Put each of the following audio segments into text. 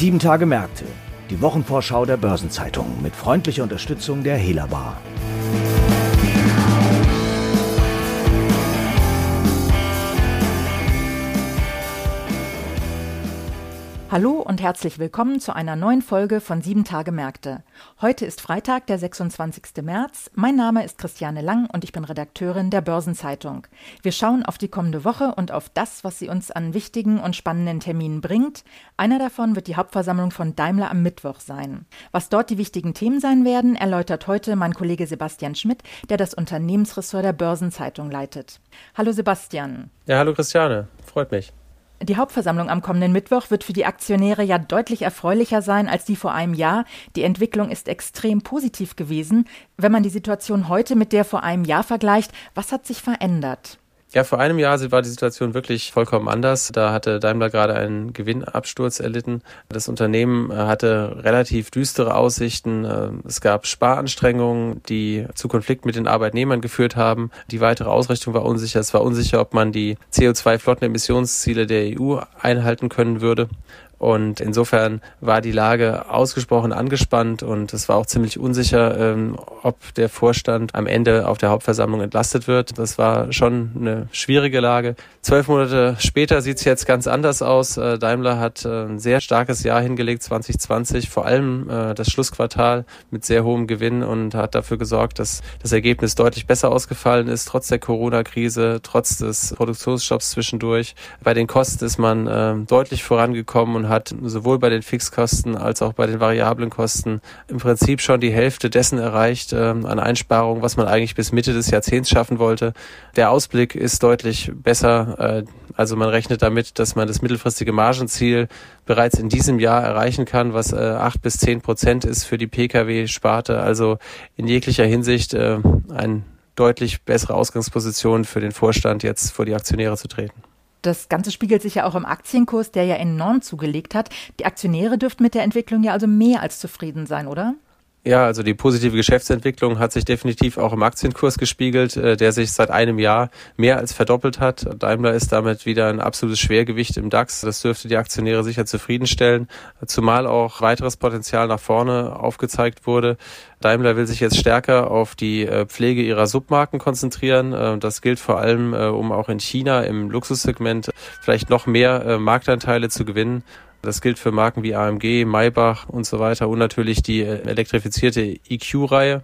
Sieben Tage Märkte, die Wochenvorschau der Börsenzeitung mit freundlicher Unterstützung der Hela Hallo und herzlich willkommen zu einer neuen Folge von Sieben Tage Märkte. Heute ist Freitag, der 26. März. Mein Name ist Christiane Lang und ich bin Redakteurin der Börsenzeitung. Wir schauen auf die kommende Woche und auf das, was sie uns an wichtigen und spannenden Terminen bringt. Einer davon wird die Hauptversammlung von Daimler am Mittwoch sein. Was dort die wichtigen Themen sein werden, erläutert heute mein Kollege Sebastian Schmidt, der das Unternehmensressort der Börsenzeitung leitet. Hallo Sebastian. Ja, hallo Christiane. Freut mich. Die Hauptversammlung am kommenden Mittwoch wird für die Aktionäre ja deutlich erfreulicher sein als die vor einem Jahr. Die Entwicklung ist extrem positiv gewesen. Wenn man die Situation heute mit der vor einem Jahr vergleicht, was hat sich verändert? Ja, vor einem Jahr war die Situation wirklich vollkommen anders. Da hatte Daimler gerade einen Gewinnabsturz erlitten. Das Unternehmen äh, hatte relativ düstere Aussichten. Äh, es gab Sparanstrengungen, die zu Konflikt mit den Arbeitnehmern geführt haben. Die weitere Ausrichtung war unsicher. Es war unsicher, ob man die CO2-Flottenemissionsziele der EU einhalten können würde. Und insofern war die Lage ausgesprochen angespannt und es war auch ziemlich unsicher, ähm, ob der Vorstand am Ende auf der Hauptversammlung entlastet wird. Das war schon eine schwierige Lage. Zwölf Monate später sieht es jetzt ganz anders aus. Äh, Daimler hat äh, ein sehr starkes Jahr hingelegt, 2020, vor allem äh, das Schlussquartal mit sehr hohem Gewinn und hat dafür gesorgt, dass das Ergebnis deutlich besser ausgefallen ist, trotz der Corona-Krise, trotz des Produktionsstopps zwischendurch. Bei den Kosten ist man deutlich vorangekommen und hat sowohl bei den Fixkosten als auch bei den variablen Kosten im Prinzip schon die Hälfte dessen erreicht äh, an Einsparungen, was man eigentlich bis Mitte des Jahrzehnts schaffen wollte. Der Ausblick ist deutlich besser. Äh, also man rechnet damit, dass man das mittelfristige Margenziel bereits in diesem Jahr erreichen kann, was äh, acht bis zehn Prozent ist für die Pkw-Sparte. Also in jeglicher Hinsicht äh, eine deutlich bessere Ausgangsposition für den Vorstand, jetzt vor die Aktionäre zu treten. Das Ganze spiegelt sich ja auch im Aktienkurs, der ja enorm zugelegt hat. Die Aktionäre dürften mit der Entwicklung ja also mehr als zufrieden sein, oder? Ja, also die positive Geschäftsentwicklung hat sich definitiv auch im Aktienkurs gespiegelt, äh, der sich seit einem Jahr mehr als verdoppelt hat. Daimler ist damit wieder ein absolutes Schwergewicht im DAX. Das dürfte die Aktionäre sicher zufriedenstellen, zumal auch weiteres Potenzial nach vorne aufgezeigt wurde. Daimler will sich jetzt stärker auf die äh, Pflege ihrer Submarken konzentrieren. Äh, das gilt vor allem, um auch in China im Luxussegment vielleicht noch mehr Marktanteile zu gewinnen. Das gilt für Marken wie AMG, Maybach und so weiter und natürlich die äh, elektrifizierte EQ-Reihe.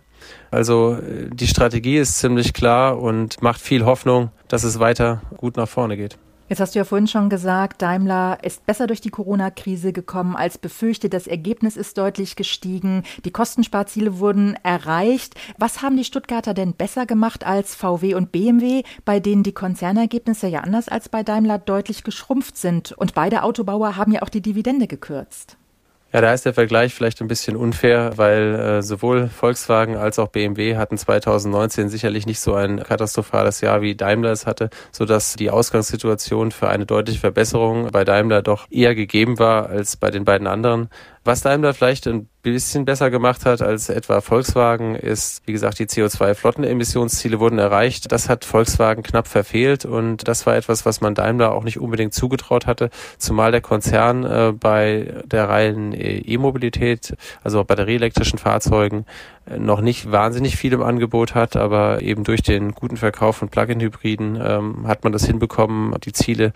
Also äh, die Strategie ist ziemlich klar und macht viel Hoffnung, dass es weiter gut nach vorne geht. Jetzt hast du ja vorhin schon gesagt, Daimler ist besser durch die Corona-Krise gekommen als befürchtet. Das Ergebnis ist deutlich gestiegen. Die Kostensparziele wurden erreicht. Was haben die Stuttgarter denn besser gemacht als VW und BMW, bei denen die Konzernergebnisse ja anders als bei Daimler deutlich geschrumpft sind? Und beide Autobauer haben ja auch die Dividende gekürzt. Ja, da ist der Vergleich vielleicht ein bisschen unfair, weil äh, sowohl Volkswagen als auch BMW hatten 2019 sicherlich nicht so ein katastrophales Jahr wie Daimler es hatte, so dass die Ausgangssituation für eine deutliche Verbesserung bei Daimler doch eher gegeben war als bei den beiden anderen. Was Daimler vielleicht ein bisschen besser gemacht hat als etwa Volkswagen, ist, wie gesagt, die CO2-Flottenemissionsziele wurden erreicht. Das hat Volkswagen knapp verfehlt und das war etwas, was man Daimler auch nicht unbedingt zugetraut hatte, zumal der Konzern äh, bei der reinen E-Mobilität, also batterieelektrischen Fahrzeugen, äh, noch nicht wahnsinnig viel im Angebot hat, aber eben durch den guten Verkauf von Plug-in-Hybriden ähm, hat man das hinbekommen, die Ziele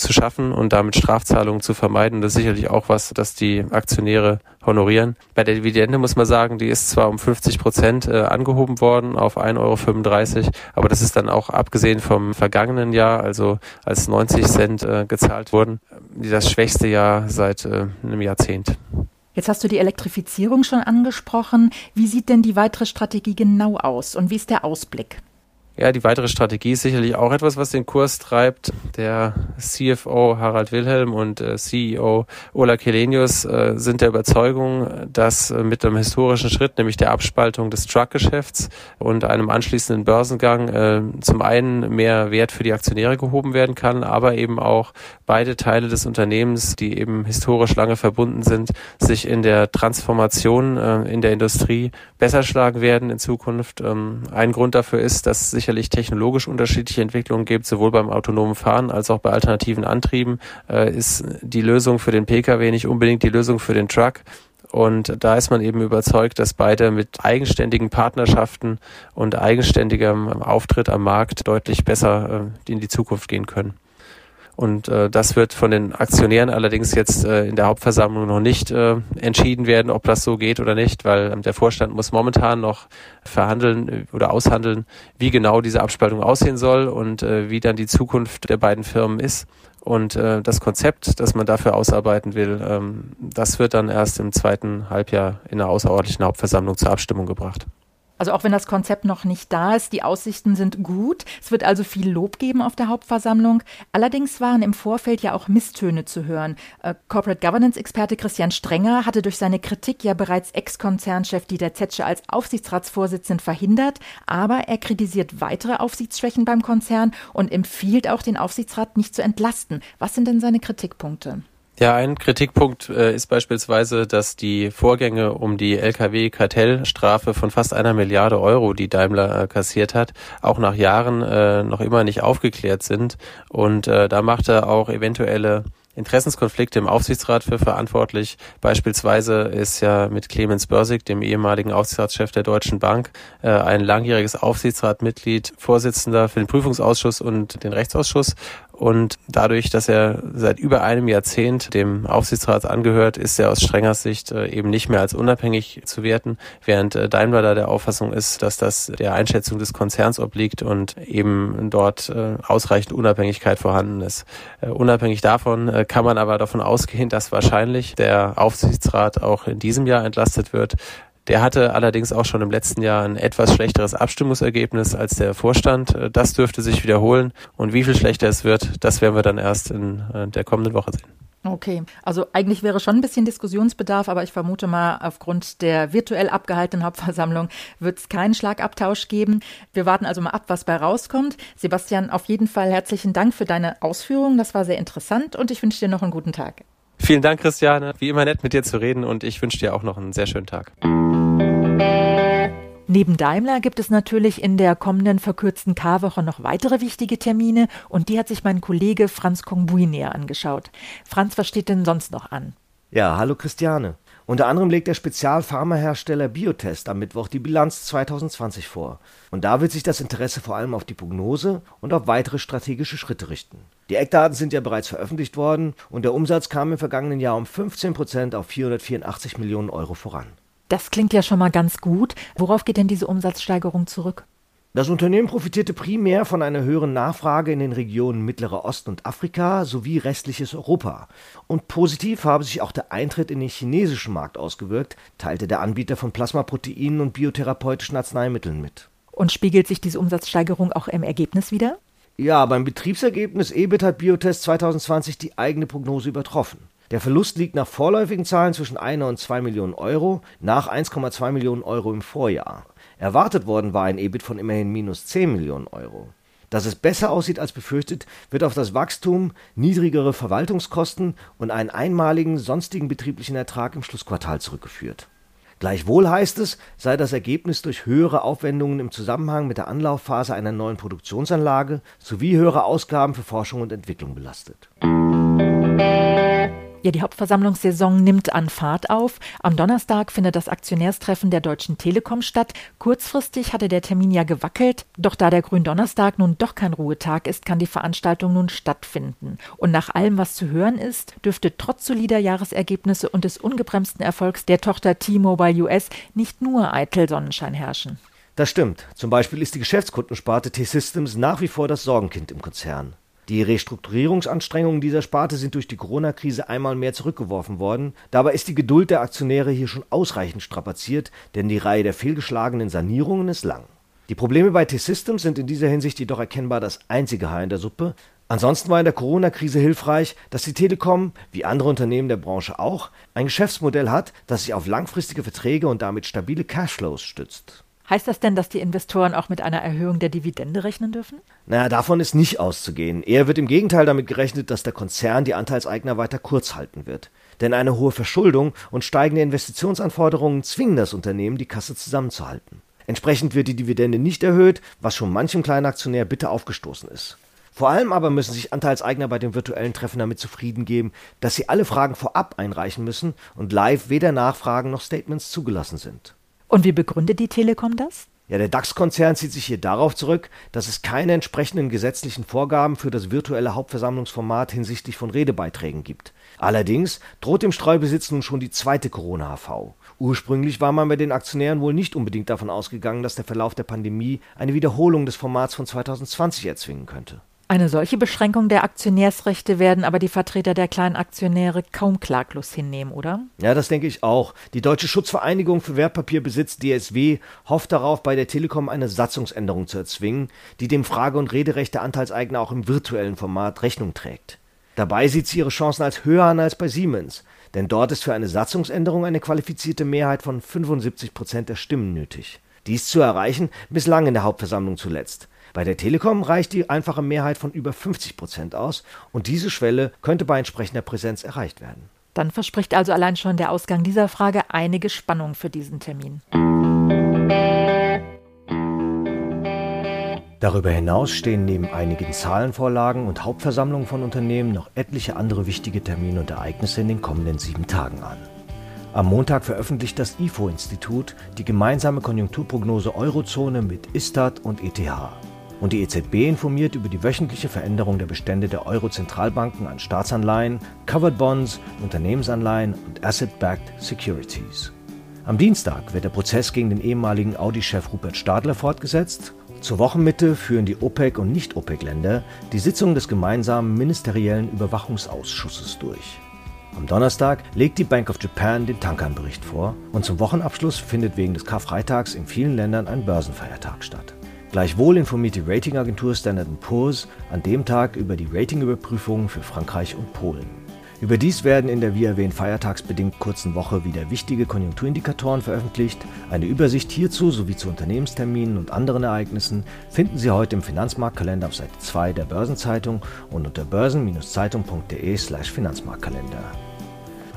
zu schaffen und damit Strafzahlungen zu vermeiden. Das ist sicherlich auch was, das die Aktionäre honorieren. Bei der Dividende muss man sagen, die ist zwar um 50 Prozent äh, angehoben worden auf 1,35 Euro, aber das ist dann auch abgesehen vom vergangenen Jahr, also als 90 Cent äh, gezahlt wurden, das schwächste Jahr seit äh, einem Jahrzehnt. Jetzt hast du die Elektrifizierung schon angesprochen. Wie sieht denn die weitere Strategie genau aus und wie ist der Ausblick? Ja, die weitere Strategie ist sicherlich auch etwas, was den Kurs treibt. Der CFO Harald Wilhelm und äh, CEO Ola Kelenius äh, sind der Überzeugung, dass äh, mit einem historischen Schritt, nämlich der Abspaltung des Truckgeschäfts und einem anschließenden Börsengang äh, zum einen mehr Wert für die Aktionäre gehoben werden kann, aber eben auch beide Teile des Unternehmens, die eben historisch lange verbunden sind, sich in der Transformation äh, in der Industrie besser schlagen werden in Zukunft. Ähm, ein Grund dafür ist, dass sich sicherlich technologisch unterschiedliche Entwicklungen gibt, sowohl beim autonomen Fahren als auch bei alternativen Antrieben, äh, ist die Lösung für den Pkw nicht unbedingt die Lösung für den Truck. Und da ist man eben überzeugt, dass beide mit eigenständigen Partnerschaften und eigenständigem Auftritt am Markt deutlich besser äh, in die Zukunft gehen können. Und äh, das wird von den Aktionären allerdings jetzt äh, in der Hauptversammlung noch nicht äh, entschieden werden, ob das so geht oder nicht, weil ähm, der Vorstand muss momentan noch verhandeln äh, oder aushandeln, wie genau diese Abspaltung aussehen soll und äh, wie dann die Zukunft der beiden Firmen ist. Und äh, das Konzept, das man dafür ausarbeiten will, ähm, das wird dann erst im zweiten Halbjahr in der außerordentlichen Hauptversammlung zur Abstimmung gebracht. Also auch wenn das Konzept noch nicht da ist, die Aussichten sind gut. Es wird also viel Lob geben auf der Hauptversammlung. Allerdings waren im Vorfeld ja auch Misstöne zu hören. Äh, Corporate Governance-Experte Christian Strenger hatte durch seine Kritik ja bereits Ex-Konzernchef Dieter Zetsche als Aufsichtsratsvorsitzenden verhindert, aber er kritisiert weitere Aufsichtsschwächen beim Konzern und empfiehlt auch, den Aufsichtsrat nicht zu entlasten. Was sind denn seine Kritikpunkte? Ja, ein Kritikpunkt äh, ist beispielsweise, dass die Vorgänge um die Lkw-Kartellstrafe von fast einer Milliarde Euro, die Daimler äh, kassiert hat, auch nach Jahren äh, noch immer nicht aufgeklärt sind. Und äh, da macht er auch eventuelle Interessenskonflikte im Aufsichtsrat für verantwortlich. Beispielsweise ist ja mit Clemens Börsig, dem ehemaligen Aufsichtsratschef der Deutschen Bank, äh, ein langjähriges Aufsichtsratmitglied, Vorsitzender für den Prüfungsausschuss und den Rechtsausschuss und dadurch, dass er seit über einem Jahrzehnt dem Aufsichtsrat angehört, ist er aus strenger Sicht äh, eben nicht mehr als unabhängig zu werten, während äh, Daimler da der Auffassung ist, dass das der Einschätzung des Konzerns obliegt und eben dort äh, ausreichend Unabhängigkeit vorhanden ist. Unabhängig davon kann man aber davon ausgehen, dass wahrscheinlich der Aufsichtsrat auch in diesem Jahr entlastet wird, der hatte allerdings auch schon im letzten Jahr ein etwas schlechteres Abstimmungsergebnis als der Vorstand. Äh, das dürfte sich wiederholen. Und wie viel schlechter es wird, das werden wir dann erst in äh, der kommenden Woche sehen. Okay, also eigentlich wäre schon ein bisschen Diskussionsbedarf, aber ich vermute mal, aufgrund der virtuell abgehaltenen Hauptversammlung wird es keinen Schlagabtausch geben. Wir warten also mal ab, was bei rauskommt. Sebastian, auf jeden Fall herzlichen Dank für deine Ausführungen. Das war sehr interessant und ich wünsche dir noch einen guten Tag. Vielen Dank, Christiane. Wie immer nett mit dir zu reden und ich wünsche dir auch noch einen sehr schönen Tag. Neben Daimler gibt es natürlich in der kommenden verkürzten K-Woche noch weitere wichtige Termine und die hat sich mein Kollege Franz Kongbui näher angeschaut. Franz, was steht denn sonst noch an? Ja, hallo Christiane. Unter anderem legt der Spezialpharmahersteller Biotest am Mittwoch die Bilanz 2020 vor. Und da wird sich das Interesse vor allem auf die Prognose und auf weitere strategische Schritte richten. Die Eckdaten sind ja bereits veröffentlicht worden und der Umsatz kam im vergangenen Jahr um 15 Prozent auf 484 Millionen Euro voran. Das klingt ja schon mal ganz gut. Worauf geht denn diese Umsatzsteigerung zurück? Das Unternehmen profitierte primär von einer höheren Nachfrage in den Regionen Mittlerer Osten und Afrika sowie restliches Europa. Und positiv habe sich auch der Eintritt in den chinesischen Markt ausgewirkt, teilte der Anbieter von Plasmaproteinen und biotherapeutischen Arzneimitteln mit. Und spiegelt sich diese Umsatzsteigerung auch im Ergebnis wieder? Ja, beim Betriebsergebnis EBIT hat Biotest 2020 die eigene Prognose übertroffen. Der Verlust liegt nach vorläufigen Zahlen zwischen 1 und 2 Millionen Euro, nach 1,2 Millionen Euro im Vorjahr. Erwartet worden war ein EBIT von immerhin minus 10 Millionen Euro. Dass es besser aussieht als befürchtet, wird auf das Wachstum, niedrigere Verwaltungskosten und einen einmaligen sonstigen betrieblichen Ertrag im Schlussquartal zurückgeführt. Gleichwohl heißt es, sei das Ergebnis durch höhere Aufwendungen im Zusammenhang mit der Anlaufphase einer neuen Produktionsanlage sowie höhere Ausgaben für Forschung und Entwicklung belastet. Ja, die Hauptversammlungssaison nimmt an Fahrt auf. Am Donnerstag findet das Aktionärstreffen der Deutschen Telekom statt. Kurzfristig hatte der Termin ja gewackelt, doch da der Gründonnerstag nun doch kein Ruhetag ist, kann die Veranstaltung nun stattfinden. Und nach allem, was zu hören ist, dürfte trotz solider Jahresergebnisse und des ungebremsten Erfolgs der Tochter T-Mobile US nicht nur eitel Sonnenschein herrschen. Das stimmt. Zum Beispiel ist die Geschäftskundensparte T-Systems nach wie vor das Sorgenkind im Konzern. Die Restrukturierungsanstrengungen dieser Sparte sind durch die Corona-Krise einmal mehr zurückgeworfen worden. Dabei ist die Geduld der Aktionäre hier schon ausreichend strapaziert, denn die Reihe der fehlgeschlagenen Sanierungen ist lang. Die Probleme bei T-Systems sind in dieser Hinsicht jedoch erkennbar das einzige Haar in der Suppe. Ansonsten war in der Corona-Krise hilfreich, dass die Telekom, wie andere Unternehmen der Branche auch, ein Geschäftsmodell hat, das sich auf langfristige Verträge und damit stabile Cashflows stützt. Heißt das denn, dass die Investoren auch mit einer Erhöhung der Dividende rechnen dürfen? Naja, davon ist nicht auszugehen. Eher wird im Gegenteil damit gerechnet, dass der Konzern die Anteilseigner weiter kurz halten wird. Denn eine hohe Verschuldung und steigende Investitionsanforderungen zwingen das Unternehmen, die Kasse zusammenzuhalten. Entsprechend wird die Dividende nicht erhöht, was schon manchem kleinen Aktionär bitter aufgestoßen ist. Vor allem aber müssen sich Anteilseigner bei dem virtuellen Treffen damit zufrieden geben, dass sie alle Fragen vorab einreichen müssen und live weder Nachfragen noch Statements zugelassen sind. Und wie begründet die Telekom das? Ja, der DAX-Konzern zieht sich hier darauf zurück, dass es keine entsprechenden gesetzlichen Vorgaben für das virtuelle Hauptversammlungsformat hinsichtlich von Redebeiträgen gibt. Allerdings droht dem Streubesitz nun schon die zweite Corona-HV. Ursprünglich war man bei den Aktionären wohl nicht unbedingt davon ausgegangen, dass der Verlauf der Pandemie eine Wiederholung des Formats von 2020 erzwingen könnte. Eine solche Beschränkung der Aktionärsrechte werden aber die Vertreter der kleinen Aktionäre kaum klaglos hinnehmen, oder? Ja, das denke ich auch. Die Deutsche Schutzvereinigung für Wertpapierbesitz DSW hofft darauf, bei der Telekom eine Satzungsänderung zu erzwingen, die dem Frage- und Rederecht der Anteilseigner auch im virtuellen Format Rechnung trägt. Dabei sieht sie ihre Chancen als höher an als bei Siemens, denn dort ist für eine Satzungsänderung eine qualifizierte Mehrheit von 75 Prozent der Stimmen nötig. Dies zu erreichen bislang in der Hauptversammlung zuletzt. Bei der Telekom reicht die einfache Mehrheit von über 50 Prozent aus und diese Schwelle könnte bei entsprechender Präsenz erreicht werden. Dann verspricht also allein schon der Ausgang dieser Frage einige Spannung für diesen Termin. Darüber hinaus stehen neben einigen Zahlenvorlagen und Hauptversammlungen von Unternehmen noch etliche andere wichtige Termine und Ereignisse in den kommenden sieben Tagen an. Am Montag veröffentlicht das IFO-Institut die gemeinsame Konjunkturprognose Eurozone mit Istat und ETH und die EZB informiert über die wöchentliche Veränderung der Bestände der Euro-Zentralbanken an Staatsanleihen, Covered Bonds, Unternehmensanleihen und Asset-Backed Securities. Am Dienstag wird der Prozess gegen den ehemaligen Audi-Chef Rupert Stadler fortgesetzt. Zur Wochenmitte führen die OPEC- und Nicht-OPEC-Länder die Sitzung des gemeinsamen ministeriellen Überwachungsausschusses durch. Am Donnerstag legt die Bank of Japan den Tankernbericht vor und zum Wochenabschluss findet wegen des Karfreitags in vielen Ländern ein Börsenfeiertag statt. Gleichwohl informiert die Ratingagentur Standard Poor's an dem Tag über die Ratingüberprüfungen für Frankreich und Polen. Überdies werden in der wie erwähnt feiertagsbedingt kurzen Woche wieder wichtige Konjunkturindikatoren veröffentlicht. Eine Übersicht hierzu sowie zu Unternehmensterminen und anderen Ereignissen finden Sie heute im Finanzmarktkalender auf Seite 2 der Börsenzeitung und unter börsen-zeitung.de/finanzmarktkalender.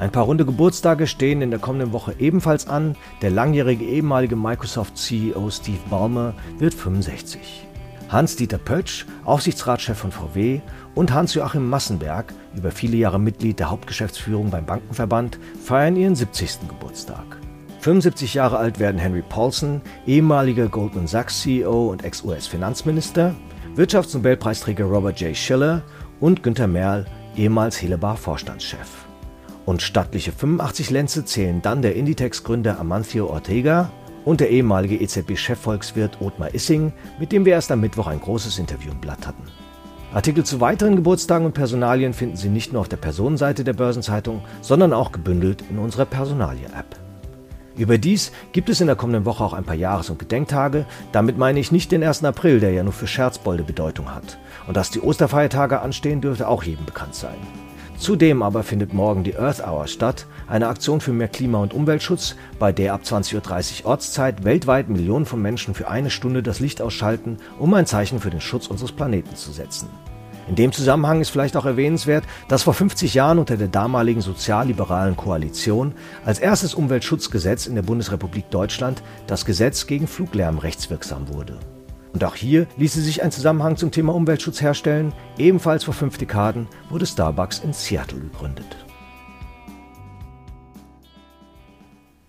Ein paar runde Geburtstage stehen in der kommenden Woche ebenfalls an. Der langjährige ehemalige Microsoft-CEO Steve Ballmer wird 65. Hans-Dieter Pötsch, Aufsichtsratschef von VW, und Hans-Joachim Massenberg, über viele Jahre Mitglied der Hauptgeschäftsführung beim Bankenverband, feiern ihren 70. Geburtstag. 75 Jahre alt werden Henry Paulson, ehemaliger Goldman Sachs CEO und Ex-US-Finanzminister, Wirtschaftsnobelpreisträger Robert J. Schiller und Günter Merl, ehemals Helebar Vorstandschef. Und stattliche 85 Lenze zählen dann der Inditex-Gründer Amancio Ortega und der ehemalige EZB-Chefvolkswirt Othmar Issing, mit dem wir erst am Mittwoch ein großes Interview im Blatt hatten. Artikel zu weiteren Geburtstagen und Personalien finden Sie nicht nur auf der Personenseite der Börsenzeitung, sondern auch gebündelt in unserer Personalie-App. Überdies gibt es in der kommenden Woche auch ein paar Jahres- und Gedenktage. Damit meine ich nicht den 1. April, der ja nur für Scherzbolde Bedeutung hat. Und dass die Osterfeiertage anstehen, dürfte auch jedem bekannt sein. Zudem aber findet morgen die Earth Hour statt, eine Aktion für mehr Klima- und Umweltschutz, bei der ab 20.30 Uhr Ortszeit weltweit Millionen von Menschen für eine Stunde das Licht ausschalten, um ein Zeichen für den Schutz unseres Planeten zu setzen. In dem Zusammenhang ist vielleicht auch erwähnenswert, dass vor 50 Jahren unter der damaligen sozialliberalen Koalition als erstes Umweltschutzgesetz in der Bundesrepublik Deutschland das Gesetz gegen Fluglärm rechtswirksam wurde. Und auch hier ließe sich ein Zusammenhang zum Thema Umweltschutz herstellen. Ebenfalls vor fünf Dekaden wurde Starbucks in Seattle gegründet.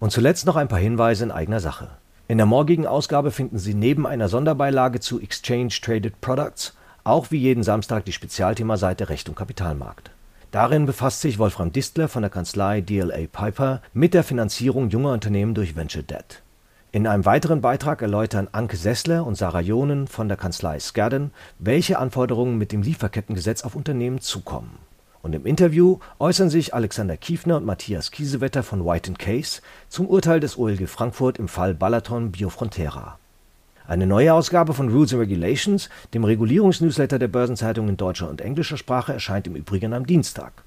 Und zuletzt noch ein paar Hinweise in eigener Sache. In der morgigen Ausgabe finden Sie neben einer Sonderbeilage zu Exchange Traded Products auch wie jeden Samstag die Spezialthemaseite Recht und Kapitalmarkt. Darin befasst sich Wolfram Distler von der Kanzlei DLA Piper mit der Finanzierung junger Unternehmen durch Venture Debt. In einem weiteren Beitrag erläutern Anke Sessler und Sarah Jonen von der Kanzlei Skadden, welche Anforderungen mit dem Lieferkettengesetz auf Unternehmen zukommen. Und im Interview äußern sich Alexander Kiefner und Matthias Kiesewetter von White Case zum Urteil des OLG Frankfurt im Fall Balaton Biofrontera. Eine neue Ausgabe von Rules and Regulations, dem Regulierungsnewsletter der Börsenzeitung in deutscher und englischer Sprache, erscheint im Übrigen am Dienstag.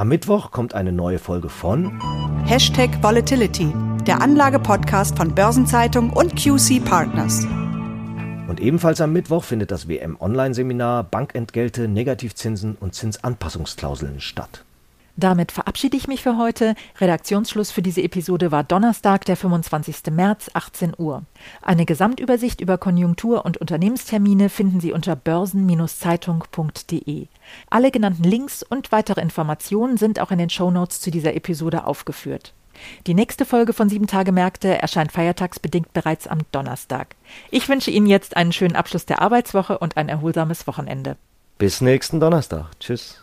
Am Mittwoch kommt eine neue Folge von Hashtag Volatility der Anlage-Podcast von Börsenzeitung und QC Partners. Und ebenfalls am Mittwoch findet das WM-Online-Seminar Bankentgelte, Negativzinsen und Zinsanpassungsklauseln statt. Damit verabschiede ich mich für heute. Redaktionsschluss für diese Episode war Donnerstag, der 25. März, 18 Uhr. Eine Gesamtübersicht über Konjunktur- und Unternehmenstermine finden Sie unter börsen-zeitung.de. Alle genannten Links und weitere Informationen sind auch in den Shownotes zu dieser Episode aufgeführt. Die nächste Folge von Sieben Tage Märkte erscheint feiertagsbedingt bereits am Donnerstag. Ich wünsche Ihnen jetzt einen schönen Abschluss der Arbeitswoche und ein erholsames Wochenende. Bis nächsten Donnerstag. Tschüss.